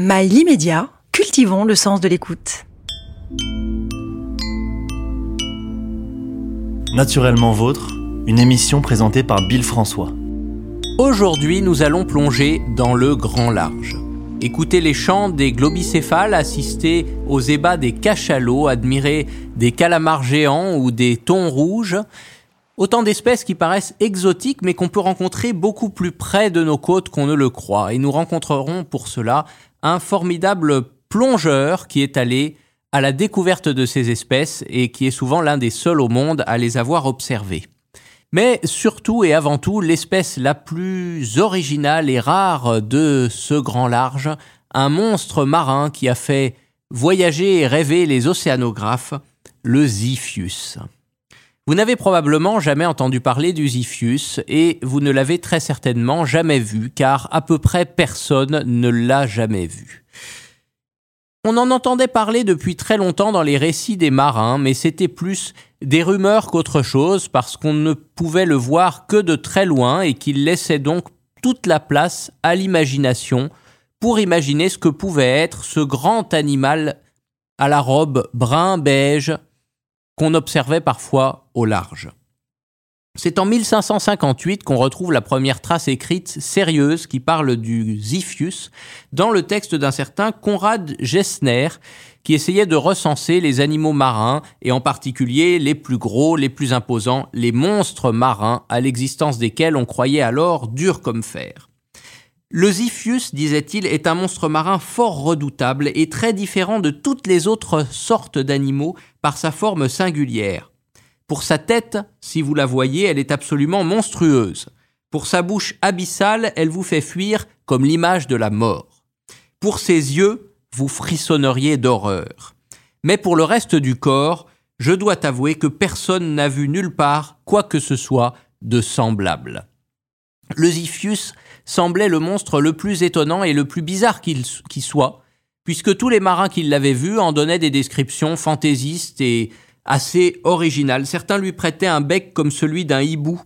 Mail immédiat, cultivons le sens de l'écoute. Naturellement Vôtre, une émission présentée par Bill François. Aujourd'hui, nous allons plonger dans le grand large. Écouter les chants des globicéphales, assister aux ébats des cachalots, admirer des calamars géants ou des thons rouges. Autant d'espèces qui paraissent exotiques mais qu'on peut rencontrer beaucoup plus près de nos côtes qu'on ne le croit. Et nous rencontrerons pour cela un formidable plongeur qui est allé à la découverte de ces espèces et qui est souvent l'un des seuls au monde à les avoir observées. Mais surtout et avant tout, l'espèce la plus originale et rare de ce grand large, un monstre marin qui a fait voyager et rêver les océanographes, le Ziphius. Vous n'avez probablement jamais entendu parler du Ziphius et vous ne l'avez très certainement jamais vu car à peu près personne ne l'a jamais vu. On en entendait parler depuis très longtemps dans les récits des marins, mais c'était plus des rumeurs qu'autre chose parce qu'on ne pouvait le voir que de très loin et qu'il laissait donc toute la place à l'imagination pour imaginer ce que pouvait être ce grand animal à la robe brun-beige qu'on observait parfois au large. C'est en 1558 qu'on retrouve la première trace écrite sérieuse qui parle du Ziphius dans le texte d'un certain Conrad Gessner qui essayait de recenser les animaux marins et en particulier les plus gros, les plus imposants, les monstres marins à l'existence desquels on croyait alors durs comme fer. Le Ziphius, disait-il, est un monstre marin fort redoutable et très différent de toutes les autres sortes d'animaux par sa forme singulière. Pour sa tête, si vous la voyez, elle est absolument monstrueuse. Pour sa bouche abyssale, elle vous fait fuir comme l'image de la mort. Pour ses yeux, vous frissonneriez d'horreur. Mais pour le reste du corps, je dois avouer que personne n'a vu nulle part quoi que ce soit de semblable. Le Ziphius semblait le monstre le plus étonnant et le plus bizarre qu'il soit, puisque tous les marins qui l'avaient vu en donnaient des descriptions fantaisistes et assez original. Certains lui prêtaient un bec comme celui d'un hibou,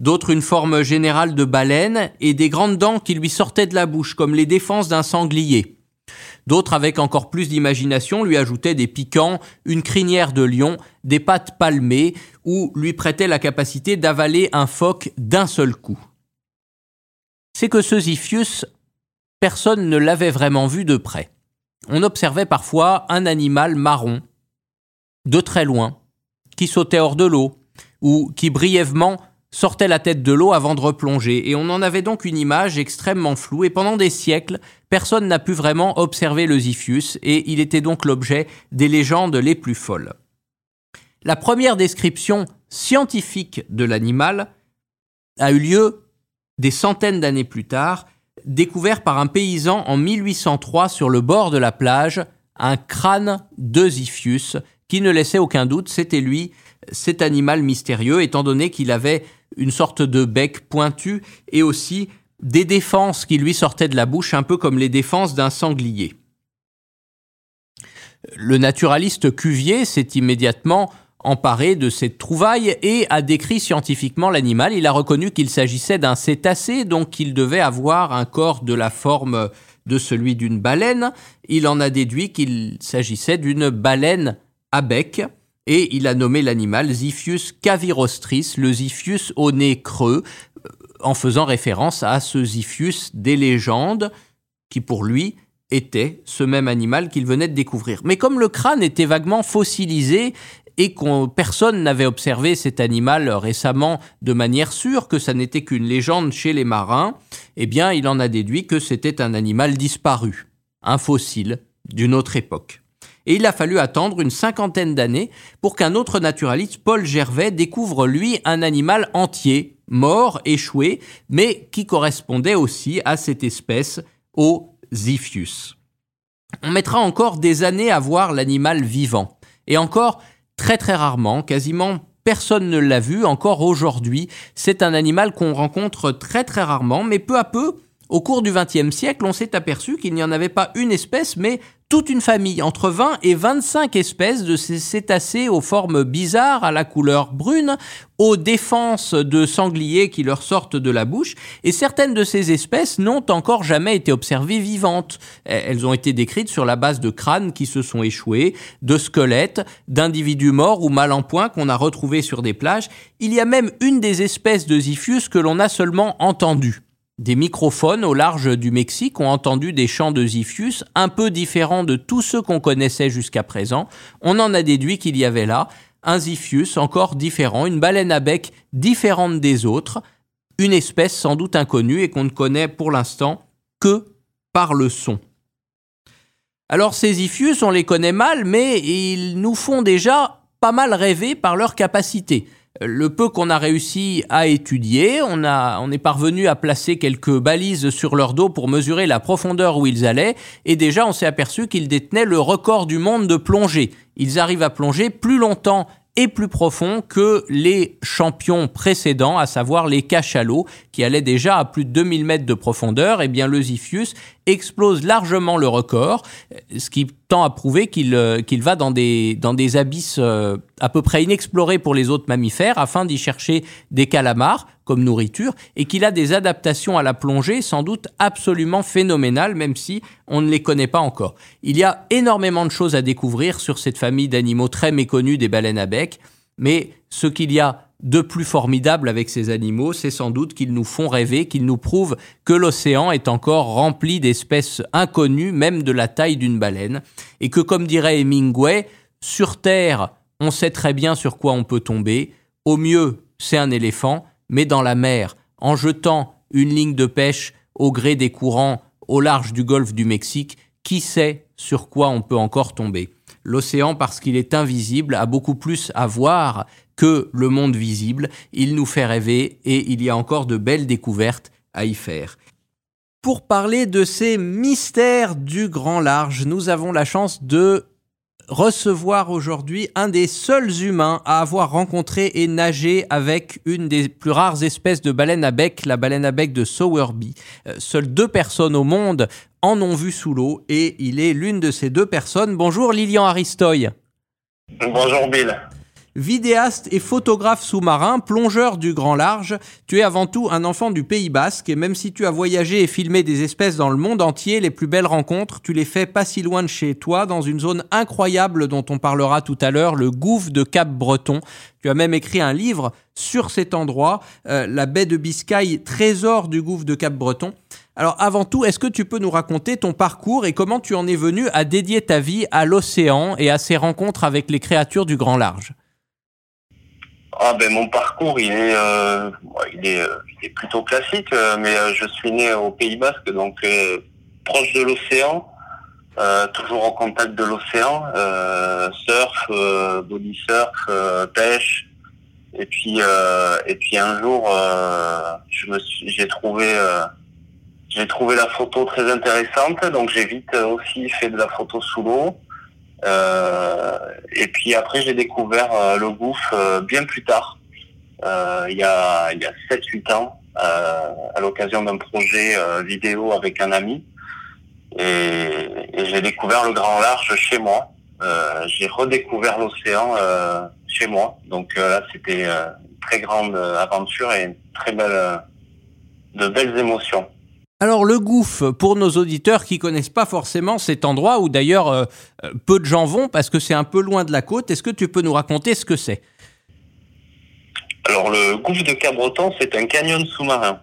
d'autres une forme générale de baleine et des grandes dents qui lui sortaient de la bouche comme les défenses d'un sanglier. D'autres, avec encore plus d'imagination, lui ajoutaient des piquants, une crinière de lion, des pattes palmées, ou lui prêtaient la capacité d'avaler un phoque d'un seul coup. C'est que ce Ziphius, personne ne l'avait vraiment vu de près. On observait parfois un animal marron, de très loin, qui sautait hors de l'eau, ou qui brièvement sortait la tête de l'eau avant de replonger, et on en avait donc une image extrêmement floue, et pendant des siècles, personne n'a pu vraiment observer le Ziphius, et il était donc l'objet des légendes les plus folles. La première description scientifique de l'animal a eu lieu des centaines d'années plus tard, découvert par un paysan en 1803 sur le bord de la plage, un crâne de Ziphius qui ne laissait aucun doute, c'était lui, cet animal mystérieux, étant donné qu'il avait une sorte de bec pointu et aussi des défenses qui lui sortaient de la bouche, un peu comme les défenses d'un sanglier. Le naturaliste Cuvier s'est immédiatement emparé de cette trouvaille et a décrit scientifiquement l'animal. Il a reconnu qu'il s'agissait d'un cétacé, donc qu'il devait avoir un corps de la forme de celui d'une baleine. Il en a déduit qu'il s'agissait d'une baleine à bec, et il a nommé l'animal Ziphius cavirostris, le Ziphius au nez creux, euh, en faisant référence à ce Ziphius des légendes, qui pour lui était ce même animal qu'il venait de découvrir. Mais comme le crâne était vaguement fossilisé et que personne n'avait observé cet animal récemment de manière sûre, que ça n'était qu'une légende chez les marins, eh bien il en a déduit que c'était un animal disparu, un fossile d'une autre époque. Et il a fallu attendre une cinquantaine d'années pour qu'un autre naturaliste, Paul Gervais, découvre lui un animal entier, mort, échoué, mais qui correspondait aussi à cette espèce, au Ziphius. On mettra encore des années à voir l'animal vivant, et encore très très rarement, quasiment personne ne l'a vu encore aujourd'hui. C'est un animal qu'on rencontre très très rarement, mais peu à peu, au cours du XXe siècle, on s'est aperçu qu'il n'y en avait pas une espèce, mais toute une famille, entre 20 et 25 espèces de ces cétacés aux formes bizarres, à la couleur brune, aux défenses de sangliers qui leur sortent de la bouche, et certaines de ces espèces n'ont encore jamais été observées vivantes. Elles ont été décrites sur la base de crânes qui se sont échoués, de squelettes, d'individus morts ou mal en point qu'on a retrouvés sur des plages. Il y a même une des espèces de Ziphius que l'on a seulement entendue. Des microphones au large du Mexique ont entendu des chants de Ziphius un peu différents de tous ceux qu'on connaissait jusqu'à présent. On en a déduit qu'il y avait là un Ziphius encore différent, une baleine à bec différente des autres, une espèce sans doute inconnue et qu'on ne connaît pour l'instant que par le son. Alors ces Ziphius, on les connaît mal, mais ils nous font déjà pas mal rêver par leur capacité le peu qu'on a réussi à étudier, on, a, on est parvenu à placer quelques balises sur leur dos pour mesurer la profondeur où ils allaient, et déjà on s'est aperçu qu'ils détenaient le record du monde de plongée. Ils arrivent à plonger plus longtemps et plus profond que les champions précédents, à savoir les cachalots, qui allaient déjà à plus de 2000 mètres de profondeur. Eh bien, le Ziphius explose largement le record, ce qui tend à prouver qu'il euh, qu'il va dans des, dans des abysses euh, à peu près inexplorés pour les autres mammifères, afin d'y chercher des calamars comme nourriture, et qu'il a des adaptations à la plongée sans doute absolument phénoménales, même si on ne les connaît pas encore. Il y a énormément de choses à découvrir sur cette famille d'animaux très méconnus des baleines à bec, mais ce qu'il y a de plus formidable avec ces animaux, c'est sans doute qu'ils nous font rêver, qu'ils nous prouvent que l'océan est encore rempli d'espèces inconnues, même de la taille d'une baleine, et que comme dirait Hemingway, sur Terre, on sait très bien sur quoi on peut tomber, au mieux c'est un éléphant, mais dans la mer, en jetant une ligne de pêche au gré des courants au large du golfe du Mexique, qui sait sur quoi on peut encore tomber? L'océan, parce qu'il est invisible, a beaucoup plus à voir que le monde visible. Il nous fait rêver et il y a encore de belles découvertes à y faire. Pour parler de ces mystères du grand large, nous avons la chance de recevoir aujourd'hui un des seuls humains à avoir rencontré et nagé avec une des plus rares espèces de baleines à bec, la baleine à bec de Sowerby. Euh, seules deux personnes au monde en ont vu sous l'eau et il est l'une de ces deux personnes. Bonjour Lilian Aristoy. Bonjour Bill. Vidéaste et photographe sous-marin, plongeur du grand large, tu es avant tout un enfant du Pays Basque et même si tu as voyagé et filmé des espèces dans le monde entier, les plus belles rencontres, tu les fais pas si loin de chez toi, dans une zone incroyable dont on parlera tout à l'heure, le gouffre de Cap-Breton. Tu as même écrit un livre sur cet endroit, euh, la baie de Biscaye, trésor du gouffre de Cap-Breton. Alors avant tout, est-ce que tu peux nous raconter ton parcours et comment tu en es venu à dédier ta vie à l'océan et à ces rencontres avec les créatures du grand large? Ah ben mon parcours il est euh, il est euh, il est plutôt classique euh, mais je suis né au Pays Basque donc proche de l'océan toujours en contact de l'océan surf body surf pêche. Et puis et puis un jour je me j'ai trouvé j'ai trouvé la photo très intéressante donc j'ai vite aussi fait de la photo sous l'eau. euh, et puis après, j'ai découvert euh, le gouffre euh, bien plus tard, il y a, y a 7-8 ans, à l'occasion d'un projet vidéo avec un ami. Et, et j'ai découvert le grand large chez moi. Euh, j'ai redécouvert l'océan euh, chez moi. Donc là, c'était une très grande aventure et une très belle, de belles émotions. Alors le gouffre, pour nos auditeurs qui connaissent pas forcément cet endroit où d'ailleurs euh, euh, peu de gens vont parce que c'est un peu loin de la côte, est-ce que tu peux nous raconter ce que c'est? Alors le gouffre de Cabreton, c'est un canyon sous-marin.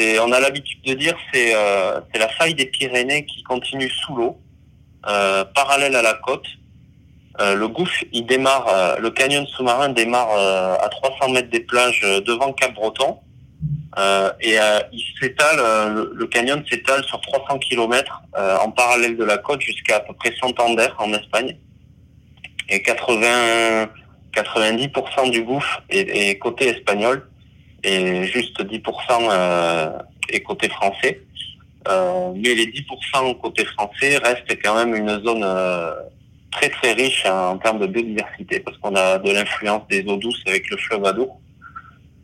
on a l'habitude de dire c'est euh, c'est la faille des Pyrénées qui continue sous l'eau, parallèle à la côte. le gouffre, il démarre, le canyon sous-marin démarre à 300 mètres des plages devant Cap-Breton euh, et euh, il s'étale, euh, le, canyon s'étale sur 300 km en parallèle de la côte jusqu'à à peu près Santander en Espagne. Et 80, 90% du gouffre est, côté espagnol et juste 10% est côté français. mais les 10% côté français restent quand même une zone très très riche en, termes de biodiversité parce qu'on a de l'influence des eaux douces avec le fleuve Adour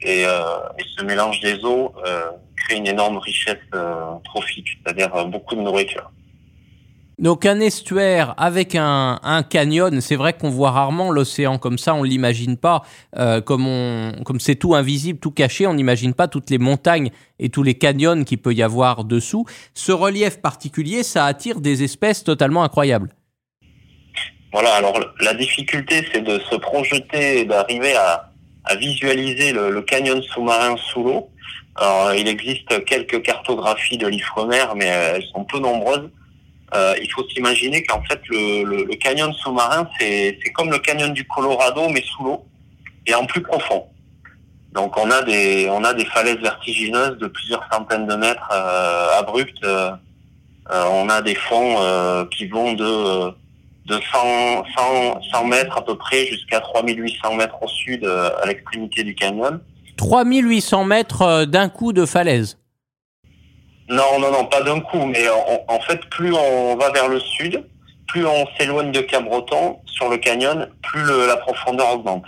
et, euh, et, ce mélange des eaux euh, crée une énorme richesse euh, trophique, c'est-à-dire beaucoup de nourriture. Donc un estuaire avec un, un canyon, c'est vrai qu'on voit rarement l'océan comme ça, on l'imagine pas, euh, comme on, comme c'est tout invisible, tout caché, on n'imagine pas toutes les montagnes et tous les canyons qu'il peut y avoir dessous. Ce relief particulier, ça attire des espèces totalement incroyables. Voilà, alors la difficulté, c'est de se projeter et d'arriver à, à visualiser le, le canyon sous-marin sous l'eau. Alors, il existe quelques cartographies de l'Ifremer, mais euh, elles sont peu nombreuses. Euh, il faut s'imaginer qu'en fait, le, le, le canyon sous-marin, c'est comme le canyon du Colorado, mais sous l'eau et en plus profond. Donc, on a des, on a des falaises vertigineuses de plusieurs centaines de mètres euh, abruptes. Euh, euh, on a des fonds euh, qui vont de de 100, 100, 100 mètres à peu près jusqu'à 3800 mètres au sud à l'extrémité du canyon. 3800 mètres d'un coup de falaise Non, non, non, pas d'un coup, mais en, en, fait, plus on va vers le sud, plus on s'éloigne de Cap-Breton sur le canyon, plus le, la profondeur augmente.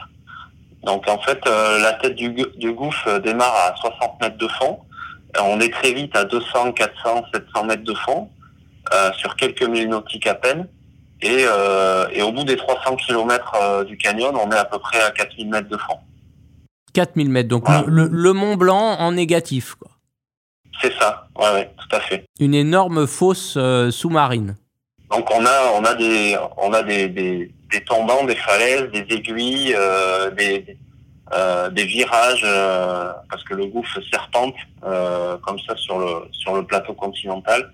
Donc en fait, euh, la tête du, du, gouffre démarre à 60 mètres de fond. On est très vite à 200, 400, 700 mètres de fond, euh, sur quelques milles nautiques à peine. Et, euh, et, au bout des 300 km euh, du canyon, on est à peu près à 4000 mètres de fond. 4000 mètres, donc voilà. le, le, Mont Blanc en négatif, quoi. C'est ça, ouais, ouais, tout à fait. Une énorme fosse euh, sous-marine. Donc on a, on a des, on a des, des, des tombants, des falaises, des aiguilles, euh, des, des virages, parce que le gouffre serpente comme ça sur le, sur le plateau continental.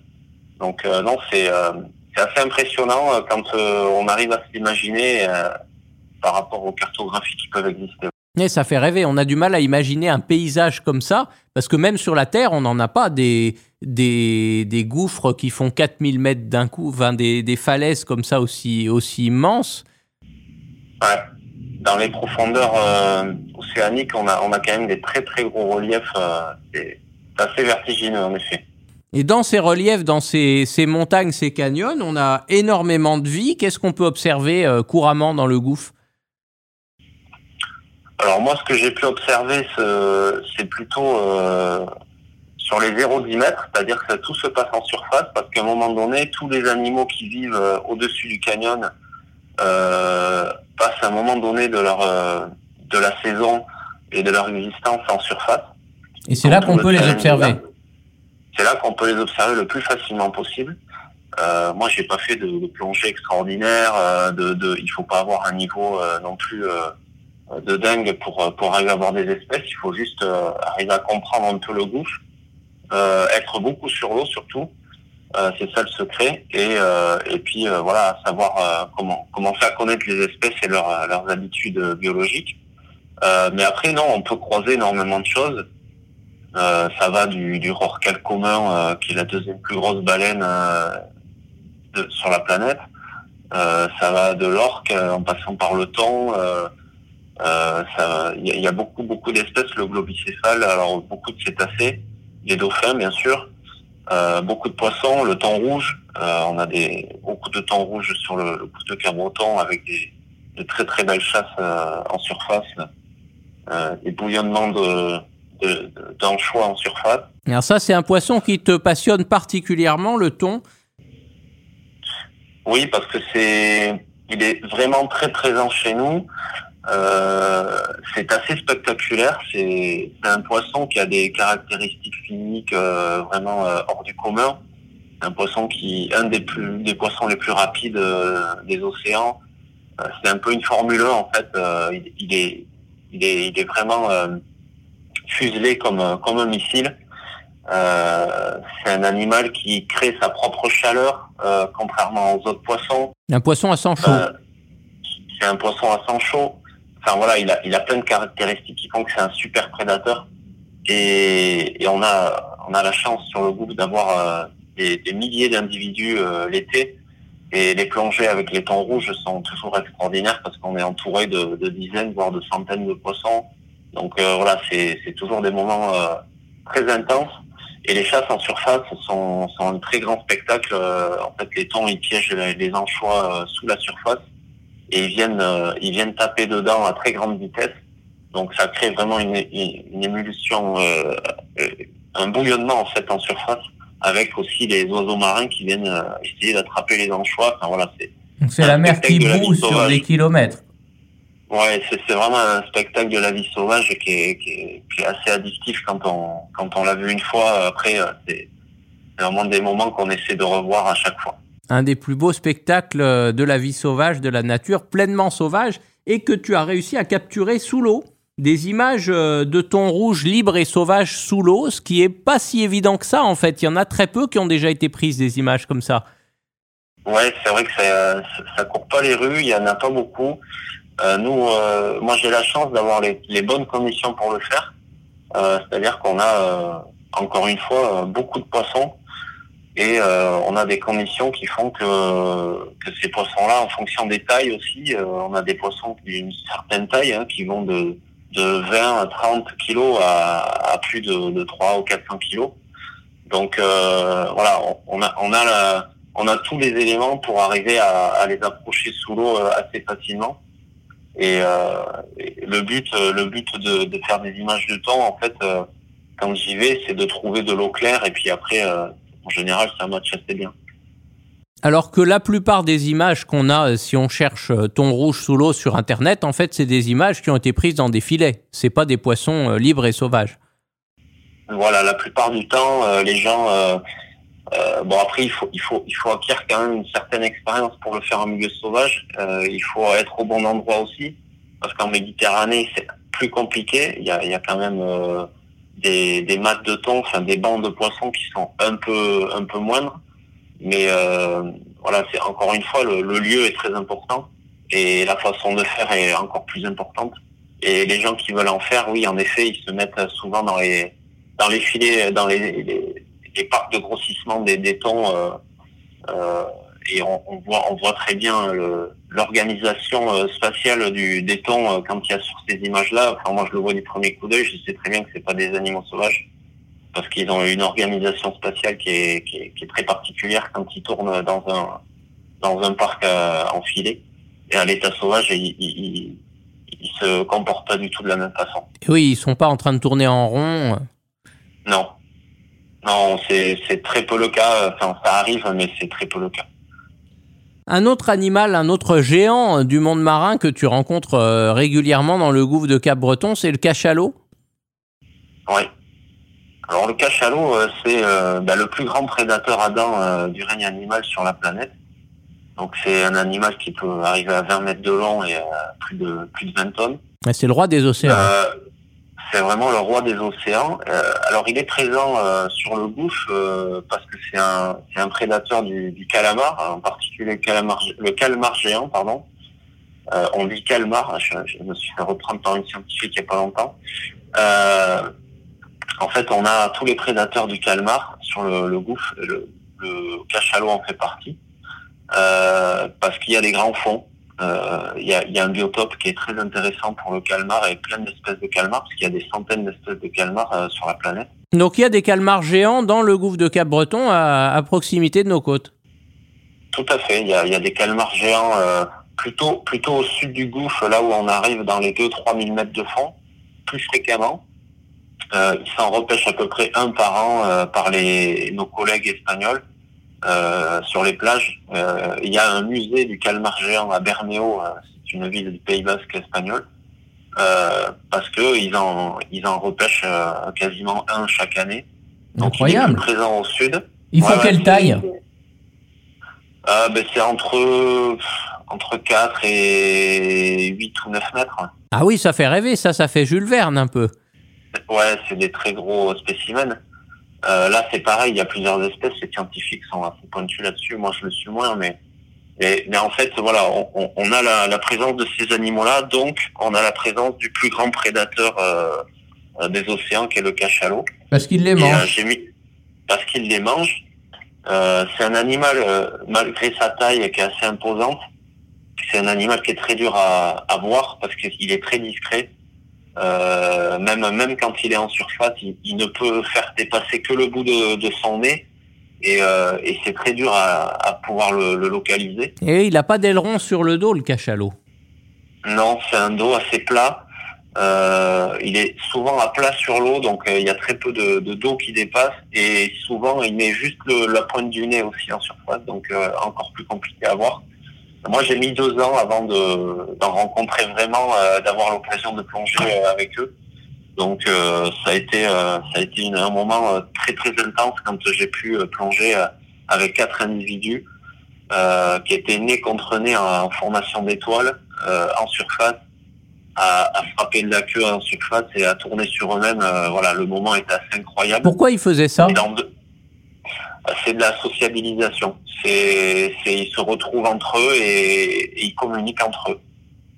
Donc non, c'est c'est assez impressionnant euh, quand euh, on arrive à se l'imaginer euh, par rapport aux cartographies qui peuvent exister. Et ça fait rêver. On a du mal à imaginer un paysage comme ça, parce que même sur la Terre, on n'en a pas des, des, des, gouffres qui font 4000 mètres d'un coup, enfin des, des, falaises comme ça aussi, aussi immenses. Ouais. Dans les profondeurs euh, océaniques, on a, on a quand même des très très gros reliefs. Euh, c'est assez vertigineux en effet. Et dans ces reliefs, dans ces, ces, montagnes, ces canyons, on a énormément de vie. Qu'est-ce qu'on peut observer euh, couramment dans le gouffre? Alors moi, ce que j'ai pu observer, c'est plutôt euh, sur les 0,10 mètres, c'est-à-dire que tout se passe en surface, parce qu'à un moment donné, tous les animaux qui vivent euh, au-dessus du canyon euh, passent à un moment donné de leur euh, de la saison et de leur existence en surface. Et c'est là qu'on peut les observer c'est là qu'on peut les observer le plus facilement possible. Euh, moi, j'ai pas fait de, plongée extraordinaire. Euh, de, il faut pas avoir un niveau euh, non plus euh, de dingue pour pour arriver à voir des espèces. Il faut juste euh, arriver à comprendre un peu le gouffre, euh, être beaucoup sur l'eau surtout. c'est ça le secret. Et puis voilà, savoir comment comment faire connaître les espèces et leurs habitudes biologiques. mais après, non, on peut croiser énormément de choses. Euh, ça va du, du commun, euh, qui est la deuxième plus grosse baleine euh, sur la planète. ça va de l'orque en passant par le thon. Il y, a beaucoup beaucoup d'espèces, le globicéphale, alors beaucoup de cétacés, des dauphins bien sûr, beaucoup de poissons, le thon rouge. on a beaucoup de thon rouge sur le, le de Cabreton avec des, de très très belles chasses en surface, des bouillonnements de d'anchois en surface. Alors ça, c'est un poisson qui te passionne particulièrement, le thon? Oui, parce que c'est, il est vraiment très présent chez nous. Euh, c'est assez spectaculaire. C'est un poisson qui a des caractéristiques physiques euh, vraiment euh, hors du commun. Un poisson qui, un des plus, des poissons les plus rapides euh, des océans. Euh, c'est un peu une Formule 1 en fait. Il, il, est, il est, il est vraiment fuselé comme, comme un missile. Euh, c'est un animal qui crée sa propre chaleur, euh, contrairement aux autres poissons. Un poisson à sang chaud. Euh, c'est un poisson à sang chaud. Enfin voilà, il a, il a plein de caractéristiques qui font que c'est un super prédateur. Et, et, on a, on a la chance sur le groupe d'avoir euh, des, des, milliers d'individus euh, l'été. Et les plongées avec les thons rouges sont toujours extraordinaires parce qu'on est entouré de, de, dizaines, voire de centaines de poissons donc euh, voilà, c'est toujours des moments euh, très intenses. Et les chasses en surface sont, sont un très grand spectacle. Euh, en fait, les thons, ils piègent les, anchois sous la surface et ils viennent, ils viennent taper dedans à très grande vitesse. Donc ça crée vraiment une, une émulsion, un bouillonnement en fait en surface avec aussi les oiseaux marins qui viennent euh, essayer d'attraper les anchois. Enfin, voilà, c'est c'est la mer qui boue sur des kilomètres. Ouais, c'est vraiment un spectacle de la vie sauvage qui est, qui est, qui est assez addictif quand on quand on l'a vu une fois. Après, c'est vraiment des moments qu'on essaie de revoir à chaque fois. Un des plus beaux spectacles de la vie sauvage, de la nature, pleinement sauvage, et que tu as réussi à capturer sous l'eau des images euh, de thon rouge libre et sauvage sous l'eau, ce qui est pas si évident que ça en fait. Il y en a très peu qui ont déjà été prises des images comme ça. Ouais, c'est vrai que ça, ça court pas les rues, il y en a pas beaucoup. Euh, nous, euh, moi j'ai la chance d'avoir les, les, bonnes conditions pour le faire. Euh, C'est-à-dire qu'on a euh, encore une fois beaucoup de poissons et on a des conditions qui font que, que ces poissons-là, en fonction des tailles aussi, on a des poissons d'une certaine taille hein, qui vont de de 20 à 30 kilos à, à plus de, de, 3 ou 400 kilos. Donc euh, voilà, on, a on a la, on a tous les éléments pour arriver à, à les approcher sous l'eau euh, assez facilement. Et, euh, le but le but de, de, faire des images de temps, en fait, euh, quand j'y vais, c'est de trouver de l'eau claire et puis après, euh, en général, ça match assez bien. Alors que la plupart des images qu'on a, euh, si on cherche euh, thon rouge sous l'eau sur Internet, en fait, c'est des images qui ont été prises dans des filets. C'est pas des poissons euh, libres et sauvages. Voilà, la plupart du temps, les gens. Euh, euh, bon, après, il faut, il faut, il faut acquérir quand même une certaine expérience pour le faire en milieu sauvage. Euh, il faut être au bon endroit aussi, parce qu'en Méditerranée, c'est plus compliqué. Il y a, il y a quand même des, des mattes de thon, enfin des bancs de poissons qui sont un peu, un peu moindres. Mais euh, voilà, c'est encore une fois le, le, lieu est très important et la façon de faire est encore plus importante. Et les gens qui veulent en faire, oui, en effet, ils se mettent souvent dans les dans les filets, dans les, les, les parcs de grossissement des, thons. Euh, euh, et on, on, voit on voit très bien l'organisation euh, spatiale du des thons euh, quand il y a sur ces images-là. Enfin, moi, je le vois du premier coup d'œil. Je sais très bien que c'est pas des animaux sauvages parce qu'ils ont une organisation spatiale qui est, qui est, qui est, très particulière quand ils tournent dans un, dans un parc à, en filet. Et à l'état sauvage, ils, ils, ils, se comportent pas du tout de la même façon. Oui, ils sont pas en train de tourner en rond. Non. Non, c'est très peu le cas. Enfin, ça arrive, mais c'est très peu le cas. Un autre animal, un autre géant du monde marin que tu rencontres euh, régulièrement dans le gouffre de Cap-Breton, c'est le cachalot Oui. Alors le cachalot, euh, c'est euh, bah, le plus grand prédateur à dents euh, du règne animal sur la planète. Donc c'est un animal qui peut arriver à 20 mètres de long et à plus de plus de 20 tonnes. C'est le roi des océans. C'est vraiment le roi des océans. alors il est présent sur le gouffre parce que c'est un un prédateur du, du, calamar, en particulier le calamar le calmar géant, pardon. on dit calmar. Je, je, me suis fait reprendre par une scientifique il y a pas longtemps. En fait, on a tous les prédateurs du calmar sur le, le gouffre. Le, le, cachalot en fait partie. Euh, parce qu'il y a des grands fonds. Euh, il, y a, il y, a, un biotope qui est très intéressant pour le calmar et plein d'espèces de calmars, parce qu'il y a des centaines d'espèces de calmars euh, sur la planète. Donc il y a des calmars géants dans le gouffre de Cap-Breton à, à, proximité de nos côtes. Tout à fait. Il y a, il y a des calmars géants euh, plutôt, plutôt au sud du gouffre, là où on arrive dans les 2-3 000 mètres de fond, plus fréquemment. Euh, ils s'en repêchent à peu près un par an euh, par les, nos collègues espagnols euh, sur les plages. Euh, il y a un musée du calmar géant à Bermeo, euh, c'est une ville du Pays Basque espagnol, parce que ils en ils en repêchent quasiment un chaque année. Donc Incroyable. Il est présent au sud. Il faut ouais, quelle taille? Ben, C'est entre entre 4 et 8 ou 9 mètres. Ah oui, ça fait rêver, ça, ça fait Jules Verne un peu. Ouais, c'est des très gros spécimens. Euh, là, c'est pareil, il y a plusieurs espèces. Les scientifiques sont assez pointus là-dessus. Moi, je le suis moins, mais mais, mais en fait, voilà, on, on a la, la, présence de ces animaux-là, donc on a la présence du plus grand prédateur euh, des océans, qui est le cachalot. Parce qu'il les mange. Euh, mis... Parce qu'il les mange. Euh, c'est un animal, euh, malgré sa taille, qui est assez imposante. C'est un animal qui est très dur à, à voir parce qu'il est très discret. Euh, même même quand il est en surface, il, il, ne peut faire dépasser que le bout de, de son nez. Et, euh, et c'est très dur à, à pouvoir le, le, localiser. Et il n'a pas d'aileron sur le dos, le cachalot? Non, c'est un dos assez plat. Euh, il est souvent à plat sur l'eau, donc euh, il y a très peu de, de d'eau qui dépasse et souvent il met juste le, la pointe du nez aussi en surface, donc euh, encore plus compliqué à voir. Moi j'ai mis deux ans avant de, d'en rencontrer vraiment, euh, d'avoir l'occasion de plonger euh, avec eux. Donc ça a été ça a été une, un moment très très intense quand j'ai pu plonger avec quatre individus qui étaient nez contre nez en, en formation d'étoiles en surface à, à, frapper de la queue en surface et à tourner sur eux-mêmes. Euh, voilà, le moment était assez incroyable. Pourquoi ils faisaient ça? C'est de la sociabilisation. C'est, ils se retrouvent entre eux et, et, ils communiquent entre eux.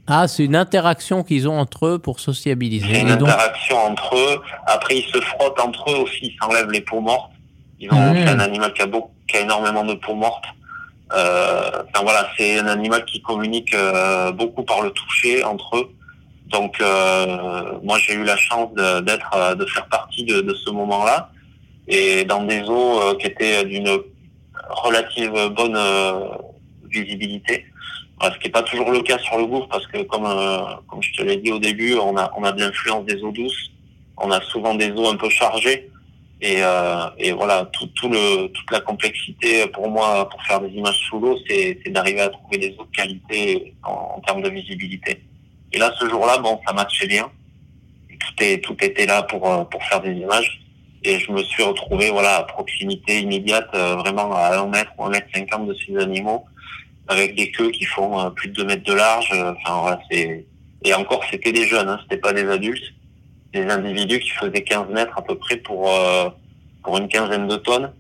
Ah, c'est une interaction qu'ils ont entre eux pour sociabiliser. C'est une interaction entre eux. Après, ils se frottent entre eux aussi. Ils s'enlèvent les peaux mortes. Ils ont mmh. un animal qui a, beaucoup, qui a énormément de peaux mortes. Euh, enfin voilà, c'est un animal qui communique euh, beaucoup par le toucher entre eux. Donc euh, moi j'ai eu la chance d'être euh, de, faire partie de, de ce moment-là et dans des eaux euh, qui étaient d'une relative bonne euh, visibilité. ce qui n'est pas toujours le cas sur le gouffre parce que comme comme je te l'ai dit au début, on a on a de l'influence des eaux douces. On a souvent des eaux un peu chargées et, et voilà tout, tout le toute la complexité pour moi pour faire des images sous l'eau, c'est d'arriver à trouver des eaux de qualité en, en termes de visibilité. Et là, ce jour-là, bon, ça matchait bien. Tout, est, tout était là pour, euh, pour faire des images. Et je me suis retrouvé voilà, à proximité immédiate, euh, vraiment à 1 mètre ou 1 mètre 50 de ces animaux, avec des queues qui font euh, plus de 2 mètres de large. Enfin, voilà, c'est... Et encore, c'était des jeunes, hein, c'était pas des adultes. Des individus qui faisaient 15 mètres à peu près pour, pour une quinzaine de tonnes.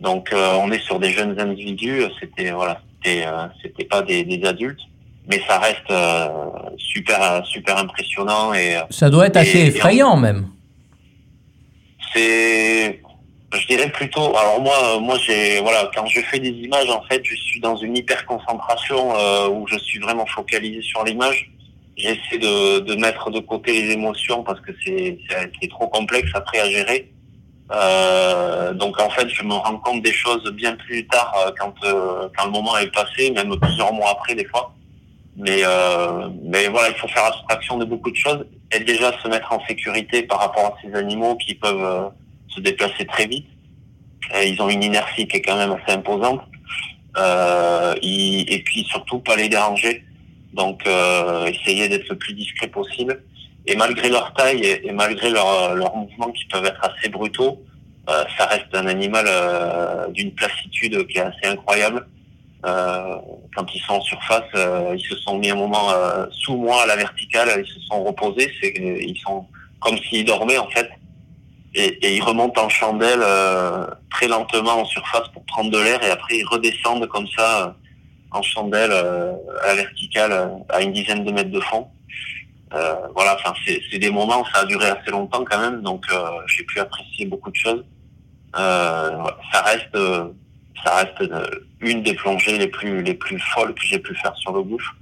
Donc, on est sur des jeunes individus. C'était, voilà, c'était, c'était pas des, des adultes mais ça reste euh, super super impressionnant et ça doit être assez effrayant même. Je dirais plutôt alors moi moi j'ai voilà quand je fais des images en fait je suis dans une hyper concentration euh, où je suis vraiment focalisé sur l'image. J'essaie de, mettre de côté les émotions parce que c'est trop complexe après à gérer. Euh, donc en fait je me rends compte des choses bien plus tard euh, quand le moment est passé même plusieurs mois après des fois. Mais voilà, il faut faire abstraction de beaucoup de choses et déjà se mettre en sécurité par rapport à ces animaux qui peuvent euh, se déplacer très vite. Ils ont une inertie qui est quand même assez imposante. Euh, et puis surtout pas les déranger. Donc euh, essayer d'être le plus discret possible. Et malgré leur taille et, malgré leurs leur mouvements qui peuvent être assez brutaux, euh, ça reste un animal euh, d'une placitude qui est assez incroyable. Euh, quand ils sont en surface, euh, ils se sont mis un moment euh, sous moi à la verticale, ils se sont reposés, c'est ils sont comme s'ils dormaient en fait, et, et ils remontent en chandelle très lentement en surface pour prendre de l'air, et après ils redescendent comme ça en chandelle à la verticale à une dizaine de mètres de fond. Euh, voilà, enfin c'est des moments, ça a duré assez longtemps quand même, donc euh, j'ai pu apprécier beaucoup de choses. Euh, ça reste ça reste une des plongées les plus les plus folles que j'ai pu faire sur le gouffre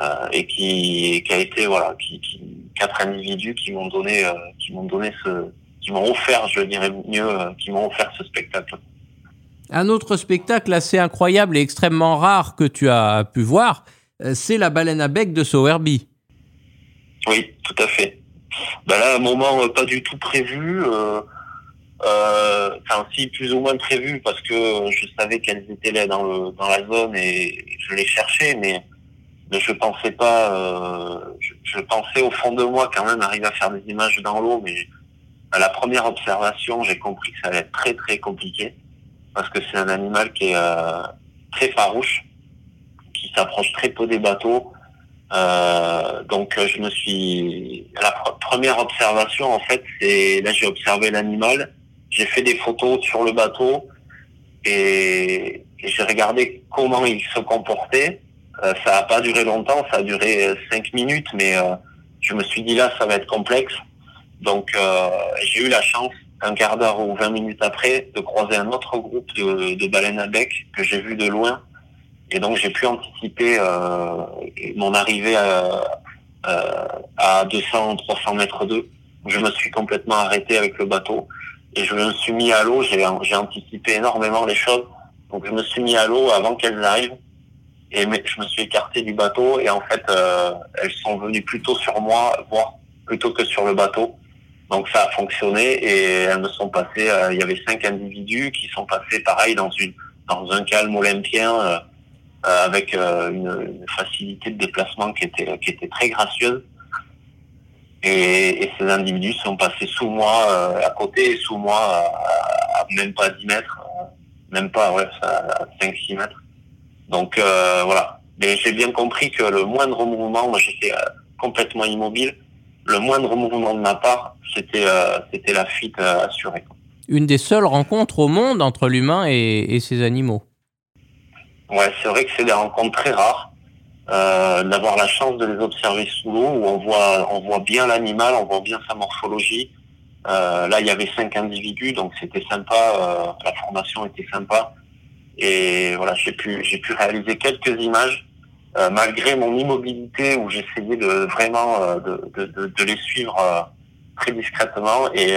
euh, et qui, qui a été voilà qui, qui quatre individus qui m'ont donné euh, qui m'ont donné ce qui m'ont offert je dirais mieux euh, qui m'ont offert ce spectacle. Un autre spectacle assez incroyable et extrêmement rare que tu as pu voir, euh, c'est la baleine à bec de Sowerby. Oui, tout à fait. Ben là, un moment euh, pas du tout prévu. Euh, euh, enfin si plus ou moins prévu parce que je savais qu'elles étaient là dans le dans la zone et je les cherchais mais mais je pensais pas euh, je, pensais au fond de moi quand même arriver à faire des images dans l'eau mais à la première observation j'ai compris que ça allait être très très compliqué parce que c'est un animal qui est euh, très farouche qui s'approche très peu des bateaux. Euh, donc je me suis la pr première observation en fait c'est là j'ai observé l'animal j'ai fait des photos sur le bateau et, j'ai regardé comment il se comportait. Euh, ça n'a pas duré longtemps, ça a duré cinq minutes, mais euh, je me suis dit là, ça va être complexe. Donc euh, j'ai eu la chance, un quart d'heure ou 20 minutes après, de croiser un autre groupe de, baleines à bec que j'ai vu de loin. Et donc j'ai pu anticiper euh, mon arrivée à, à 200-300 mètres d'eux. Je me suis complètement arrêté avec le bateau et je me suis mis à l'eau, j'ai anticipé énormément les choses. Donc je me suis mis à l'eau avant qu'elles arrivent et je me suis écarté du bateau et en fait euh, elles sont venues plutôt sur moi, voire plutôt que sur le bateau. Donc ça a fonctionné et elles me sont passées. euh, il y avait cinq individus qui sont passés pareil dans une dans un calme olympien euh, euh, avec euh, une, une facilité de déplacement qui était qui était très gracieuse. Et, et ces individus sont passés sous moi euh, à côté sous moi à, à même pas 10 mètres, euh, même pas ouais, à 5-6 mètres. Donc euh, voilà. Mais j'ai bien compris que le moindre mouvement, moi j'étais euh, complètement immobile, le moindre mouvement de ma part, c'était euh, c'était la fuite euh, assurée. Une des seules rencontres au monde entre l'humain et, et ces animaux. Ouais, c'est vrai que c'est des rencontres très rares. Euh, d'avoir la chance de les observer sous l'eau où on voit on voit bien l'animal, on voit bien sa morphologie. Euh, là, il y avait cinq individus, donc c'était sympa. euh, la formation était sympa. Et voilà, j'ai pu j'ai pu réaliser quelques images euh, malgré mon immobilité où j'essayais de vraiment euh, de, de, de, de les suivre très discrètement. Et,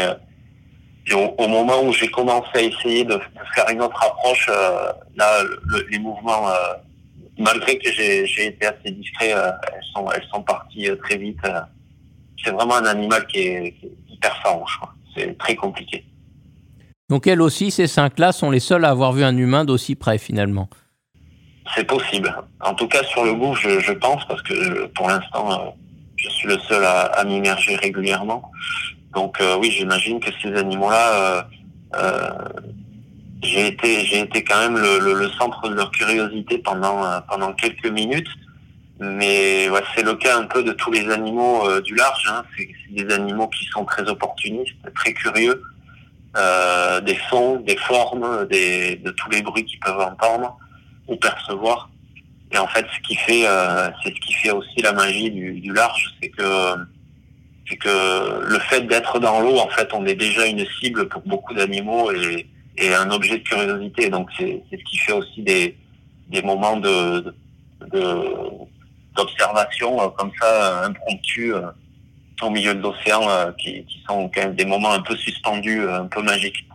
et au, moment où j'ai commencé à essayer de, faire une autre approche, euh, là, le- les mouvements, euh, malgré que j'ai été assez discret, euh, elles sont elles sont parties euh, très vite. euh. C'est vraiment un animal qui est, qui est hyper farouche. C'est très compliqué. Donc elles aussi, ces cinq-là, sont les seules à avoir vu un humain d'aussi près finalement. C'est possible. En tout cas, sur le goût, je, je pense, parce que je- pour l'instant, je suis le seul à, à m'immerger régulièrement. Donc oui, j'imagine que ces animaux-là, j'ai été, j'ai été quand même le, le- le centre de leur curiosité pendant euh, pendant quelques minutes. Mais ouais, c'est le cas un peu de tous les animaux euh, du large. Hein. C'est des animaux qui sont très opportunistes, très curieux, euh, des sons, des formes, des, de tous les bruits qu'ils peuvent entendre ou percevoir. Et en fait, ce qui fait, euh, c'est ce qui fait aussi la magie du, du large, c'est que c'est que le fait d'être dans l'eau, en fait, on est déjà une cible pour beaucoup d'animaux et, et un objet de curiosité. Donc c'est ce qui fait aussi des des moments de de- d'observation euh, comme ça euh, impromptus euh, au milieu de l'océan euh, qui, qui sont quand même des moments un peu suspendus, un peu magiques.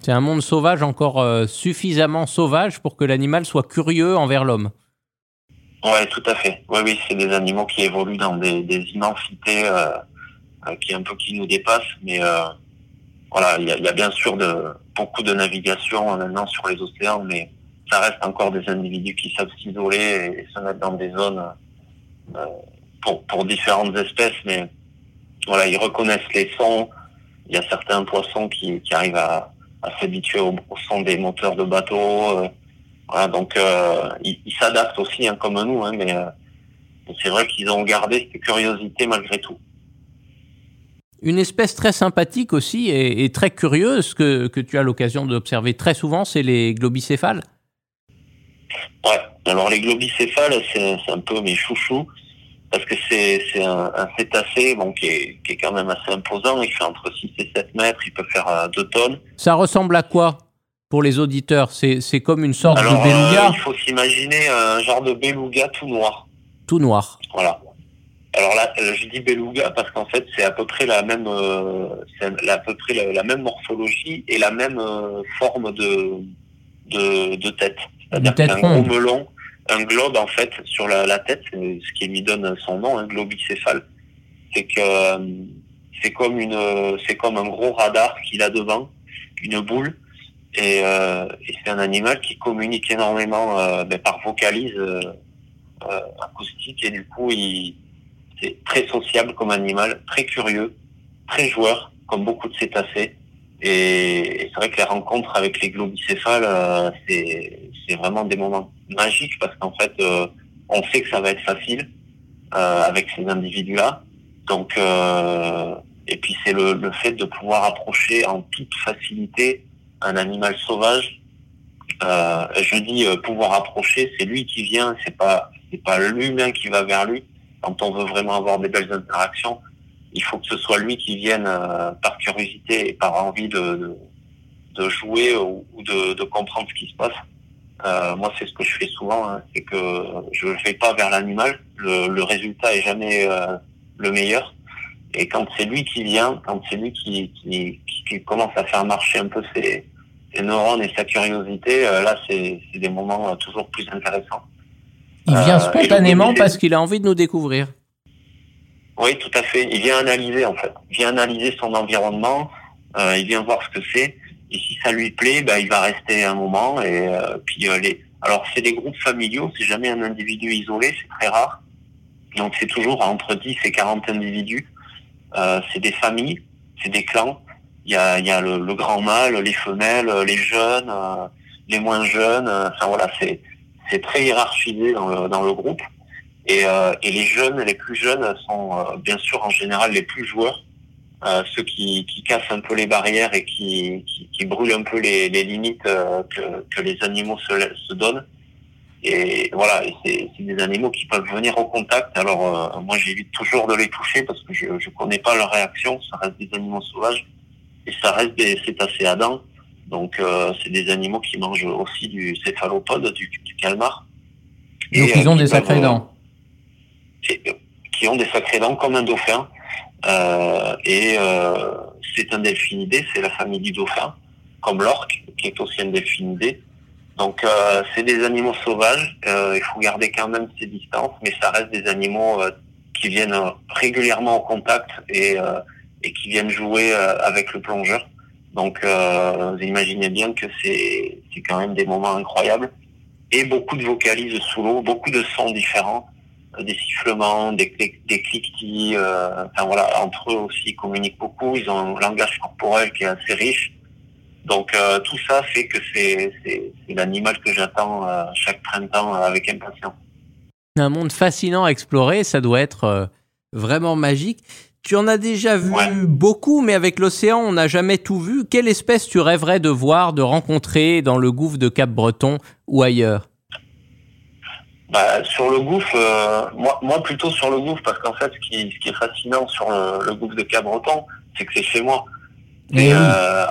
C'est un monde sauvage encore suffisamment sauvage pour que l'animal soit curieux envers l'homme. Ouais, tout à fait. Oui, oui, c'est des animaux qui évoluent dans des, des immensités qui un peu qui nous dépassent, mais voilà, il y a, y a bien sûr de beaucoup de navigation euh, maintenant sur les océans, mais ça reste encore des individus qui savent s'isoler et, se mettre dans des zones euh, pour, pour différentes espèces, mais voilà, ils reconnaissent les sons. Il y a certains poissons qui, qui arrivent à, à s'habituer au, au son des moteurs de bateaux. euh, voilà, donc euh, ils ils s'adaptent aussi, hein, comme nous, hein, mais euh, c'est vrai qu'ils ont gardé cette curiosité malgré tout. Une espèce très sympathique aussi et, et très curieuse que, que tu as l'occasion d'observer très souvent, c'est les globicéphales. Ouais. Alors les globicéphales, c'est un peu mes chouchous parce que c'est un, un cétacé bon qui est, qui est quand même assez imposant. Il fait entre 6 et 7 mètres. Il peut faire euh, 2 tonnes. Ça ressemble à quoi pour les auditeurs? C'est c'est comme une sorte Alors de beluga? euh, il faut s'imaginer un genre de beluga tout noir. tout noir. Voilà. Alors là, euh, je dis beluga parce qu'en fait, c'est à peu près la même, euh, c'est à peu près la, la même morphologie et la même euh, forme de, de, de tête. C'est-à-dire Une tête que c'est un gros melon, un globe en fait sur la, la tête, ce qui lui donne son nom, un globicéphale. C'est que euh, c'est comme une, c'est comme un gros radar qu'il a devant, une boule, et, euh, et c'est un animal qui communique énormément ben, par vocalise acoustique et du coup il c'est très sociable comme animal, très curieux, très joueur, comme beaucoup de cétacés. Et, c'est vrai que les rencontres avec les globicéphales, euh, c'est c'est vraiment des moments magiques parce qu'en fait, euh, on sait que ça va être facile euh, avec ces individus-là. Donc, euh, et puis c'est le, le fait de pouvoir approcher en toute facilité un animal sauvage. Euh, je dis euh, pouvoir approcher, c'est lui qui vient, c'est pas c'est pas l'humain qui va vers lui quand on veut vraiment avoir des belles interactions, il faut que ce soit lui qui vienne euh, par curiosité et par envie de, de, de jouer ou, de, de, comprendre ce qui se passe. Euh, moi, c'est ce que je fais souvent, hein, c'est que je ne vais pas vers l'animal. Le, le, résultat est jamais euh, le meilleur. Et quand c'est lui qui vient, quand c'est lui qui, qui, qui, commence à faire marcher un peu ses, ses neurones et sa curiosité, euh, là, c'est des moments euh, toujours plus intéressants. Il vient spontanément parce qu'il a envie de nous découvrir. Oui, tout à fait. Il vient analyser en fait. Il vient analyser son environnement. Euh, il vient voir ce que c'est. Et si ça lui plaît, bah, il va rester un moment. Et euh, puis euh, les. Alors c'est des groupes familiaux. C'est jamais un individu isolé. C'est très rare. Donc c'est toujours entre 10 et 40 individus. Euh, c'est des familles. C'est des clans. Il y a, il y a le, le grand mâle, les femelles, les jeunes, euh, les moins jeunes. Enfin voilà, c'est c'est très hiérarchisé dans le, groupe. Et, euh, et, les jeunes, les plus jeunes sont euh, bien sûr en général les plus joueurs, euh, ceux qui, cassent un peu les barrières et qui, qui, brûlent un peu les, limites que, les animaux se, se, donnent. Et voilà, c'est des animaux qui peuvent venir au contact. Alors moi j'évite toujours de les toucher parce que je ne connais pas leur réaction. Ça reste des animaux sauvages et ça reste des cétacés à dents. Donc euh, c'est des animaux qui mangent aussi du céphalopode, du, du calmar. Donc ils ont des sacrés dents qui ont des sacrés dents comme un dauphin. Euh, et euh, c'est un delphinidé, c'est la famille du dauphin, comme l'orque, qui est aussi un delphinidé. Donc euh, c'est des animaux sauvages, euh, il faut garder quand même ses distances, mais ça reste des animaux euh, qui viennent régulièrement au contact et, euh, et qui viennent jouer avec le plongeur. Donc vous imaginez bien que c'est quand même des moments incroyables. Et beaucoup de vocalises sous l'eau, beaucoup de sons différents des sifflements, des, des cliquetis. Euh, enfin voilà, entre eux aussi, ils communiquent beaucoup. Ils ont un langage corporel qui est assez riche. Donc euh, tout ça fait que c'est l'animal que j'attends euh, chaque printemps avec impatience. Un monde fascinant à explorer, ça doit être euh, vraiment magique. Tu en as déjà vu Ouais. beaucoup, mais avec l'océan, on n'a jamais tout vu. Quelle espèce tu rêverais de voir, de rencontrer dans le gouffre de Cap-Breton ou ailleurs? Bah, sur le gouffre, euh, moi, moi plutôt sur le gouffre, parce qu'en fait, ce qui, ce qui est fascinant sur le, le gouffre de Cabreton, c'est que c'est chez moi. Eh Et oui. euh,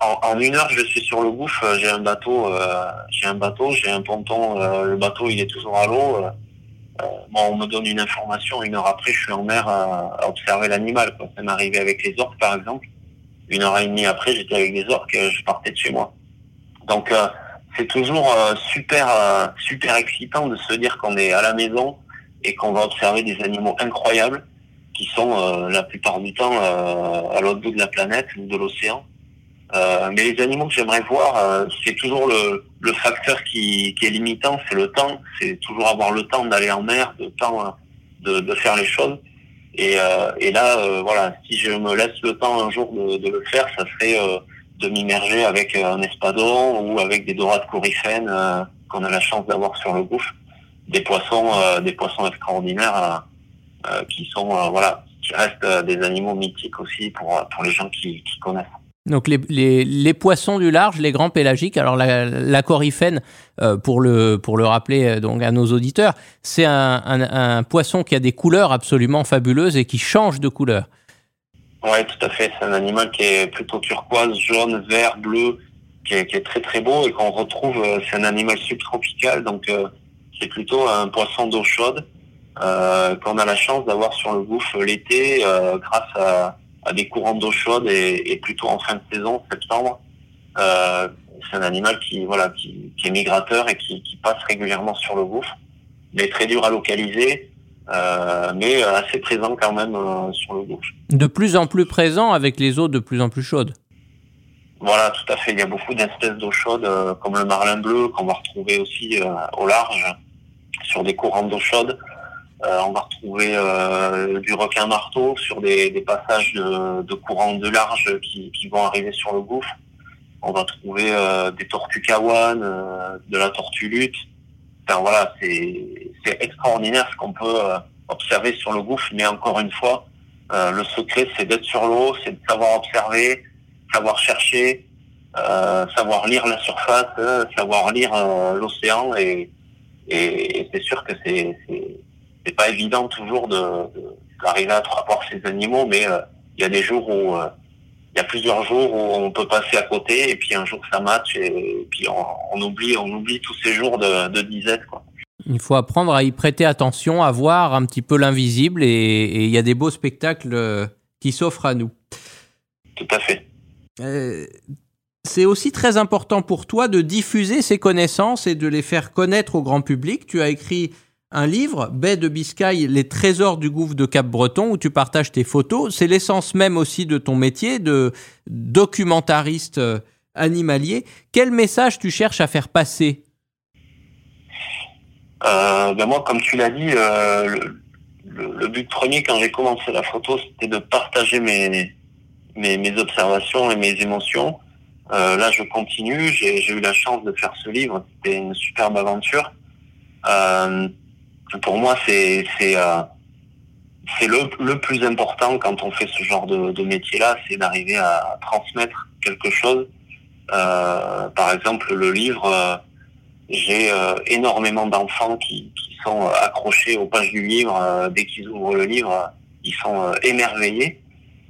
en, en une heure, je suis sur le gouffre. J'ai un bateau, euh, j'ai un bateau, j'ai un ponton. euh, le bateau, il est toujours à l'eau. Euh, moi, on me donne une information. Une heure après, je suis en mer à, observer l'animal. Ça m'est arrivé avec les orques, par exemple. Une heure et demie après, j'étais avec des orques. euh, Je partais de chez moi. Donc, euh, c'est toujours super, super excitant de se dire qu'on est à la maison et qu'on va observer des animaux incroyables qui sont la plupart du temps à l'autre bout de la planète ou de l'océan. Euh, mais les animaux que j'aimerais voir, euh, c'est toujours le, le facteur qui, qui est limitant, c'est le temps. C'est toujours avoir le temps d'aller en mer, le temps euh, de, de faire les choses. Et, euh, et là, euh, voilà, si je me laisse le temps un jour de, de le faire, ça serait de m'immerger avec un espadon ou avec des dorades coryphènes qu'on a la chance d'avoir sur le gouffre, des poissons, des poissons extraordinaires qui sont, voilà, qui restent des animaux mythiques aussi pour pour les gens qui, qui connaissent. Donc les, les, poissons du large, les grands pélagiques. Alors la, coryphène, euh, pour le pour le rappeler euh, donc à nos auditeurs, c'est un, un, poisson qui a des couleurs absolument fabuleuses et qui change de couleur. Ouais, tout à fait. C'est un animal qui est plutôt turquoise, jaune, vert, bleu, qui est, très très beau et qu'on retrouve. euh, C'est un animal subtropical, donc c'est plutôt un poisson d'eau chaude qu'on a la chance d'avoir sur le gouffre l'été grâce à, à des courants d'eau chaude et, et plutôt en fin de saison, septembre. Euh, c'est un animal qui voilà qui, qui est migrateur et qui, qui passe régulièrement sur le gouffre, mais très dur à localiser, euh, mais assez présent quand même euh, sur le gouffre. De plus en plus présent avec les eaux de plus en plus chaudes. Voilà, tout à fait. Il y a beaucoup d'espèces d'eau chaude, euh, comme le marlin bleu, qu'on va retrouver aussi euh, au large, sur des courants d'eau chaude. Euh, on va retrouver euh, du requin marteau sur des, des passages de, de courants de large qui, qui vont arriver sur le gouffre. On va trouver euh, des tortues kawan, de la tortue lutte. Enfin voilà, c'est extraordinaire ce qu'on peut observer sur le gouffre, mais encore une fois, euh, le secret c'est d'être sur l'eau, c'est de savoir observer, savoir chercher, euh, savoir lire la surface, euh, savoir lire l'océan et, et, et c'est sûr que c'est c'est pas évident toujours de de- d'arriver à voir ces animaux, mais euh, il y a des jours où euh, il y a plusieurs jours où on peut passer à côté et puis un jour ça match et, puis on, on oublie on oublie tous ces jours de, de disette quoi. Il faut apprendre à y prêter attention, à voir un petit peu l'invisible et il y a des beaux spectacles euh, qui s'offrent à nous. Tout à fait. Euh, c'est aussi très important pour toi de diffuser ces connaissances et de les faire connaître au grand public. Tu as écrit un livre, Baie de Biscaye, les trésors du gouffre de Cap-Breton, où tu partages tes photos. C'est l'essence même aussi de ton métier de documentariste euh, animalier. Quel message tu cherches à faire passer? Euh, ben Moi, comme tu l'as dit, euh, le, but premier quand j'ai commencé la photo, c'était de partager mes, mes, observations et mes émotions. là, je continue. J'ai eu la chance de faire ce livre. C'était une superbe aventure pour moi, c'est c'est euh, le, le plus important quand on fait ce genre de, de métier-là, c'est d'arriver à transmettre quelque chose. Euh, par exemple, le livre, euh, j'ai euh, énormément d'enfants qui, qui, sont accrochés aux pages du livre. dès qu'ils ouvrent le livre, ils sont émerveillés.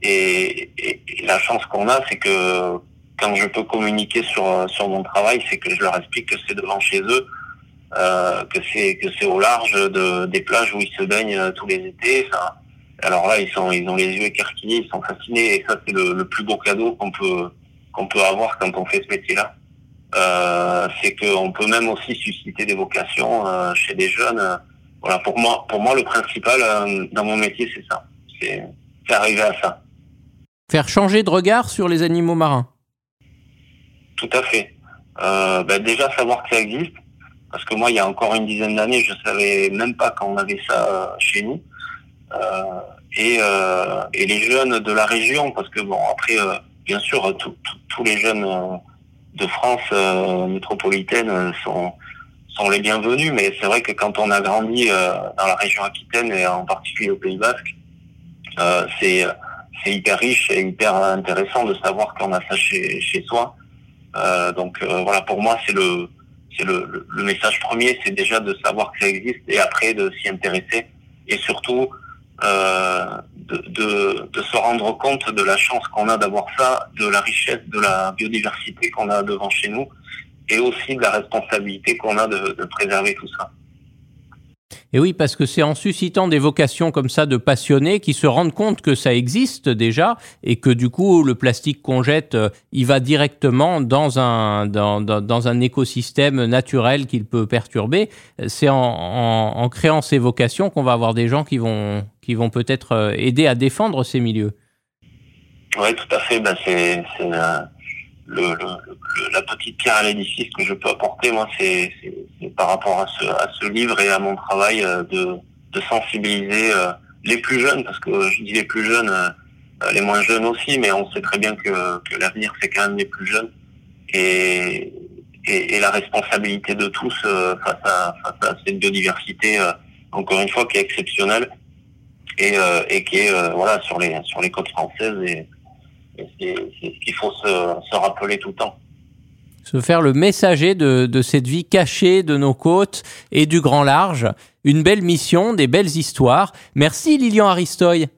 Et, et, la chance qu'on a, c'est que quand je peux communiquer sur, sur mon travail, c'est que je leur explique que c'est devant chez eux euh, que c'est que c'est au large de, des plages où ils se baignent euh, tous les étés. Enfin, alors là, ils sont ils ont les yeux écarquillés, ils sont fascinés et ça c'est le, le, plus beau cadeau qu'on peut qu'on peut avoir quand on fait ce métier-là. Euh, c'est qu'on peut même aussi susciter des vocations euh, chez des jeunes. Voilà, pour moi, pour moi, le principal dans mon métier, c'est ça. C'est arriver à ça. Faire changer de regard sur les animaux marins. Tout à fait. Euh, ben déjà savoir que ça existe, parce que moi, il y a encore une dizaine d'années, je savais même pas qu'on avait ça euh, chez nous. Euh, et, euh, et, les jeunes de la région, parce que bon, après, euh, bien sûr, tous les jeunes de France métropolitaine sont sont les bienvenus, mais c'est vrai que quand on a grandi dans la région Aquitaine et en particulier au Pays Basque, c'est c'est hyper riche et hyper intéressant de savoir qu'on a ça chez, chez soi. donc voilà, pour moi, c'est le c'est le, le, message premier, c'est déjà de savoir que ça existe et après de s'y intéresser et surtout euh, de, de, se rendre compte de la chance qu'on a d'avoir ça, de la richesse, de la biodiversité qu'on a devant chez nous et aussi de la responsabilité qu'on a de préserver tout ça. Et oui, parce que c'est en suscitant des vocations comme ça de passionnés qui se rendent compte que ça existe déjà et que du coup le plastique qu'on jette, euh, il va directement dans un dans, dans, un écosystème naturel qu'il peut perturber. C'est en, en, créant ces vocations qu'on va avoir des gens qui vont qui vont peut-être euh, aider à défendre ces milieux. Oui, tout à fait. Ben, c'est euh, le, la petite pierre à l'édifice que je peux apporter, moi, c'est par rapport à ce, à ce livre et à mon travail euh, de, de sensibiliser euh, les plus jeunes, parce que je dis les plus jeunes, euh, les moins jeunes aussi, mais on sait très bien que, que l'avenir, c'est quand même les plus jeunes. Et, et, et la responsabilité de tous face, à, face à cette biodiversité, encore une fois, qui est exceptionnelle et, et qui est voilà sur les sur les côtes françaises et, c'est ce qu'il faut se, rappeler tout le temps. Se faire le messager de, cette vie cachée de nos côtes et du grand large. Une belle mission, des belles histoires. Merci Lilian Aristoy.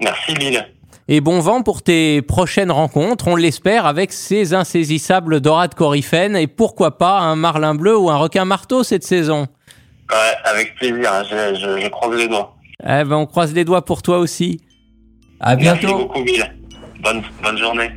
Merci Lille. Et bon vent pour tes prochaines rencontres, on l'espère, avec ces insaisissables dorades coryphènes et pourquoi pas un marlin bleu ou un requin marteau cette saison. Ouais, avec plaisir, je, croise les doigts. Eh ben, on croise les doigts pour toi aussi. À bientôt. Merci beaucoup, Bonne, bonne journée.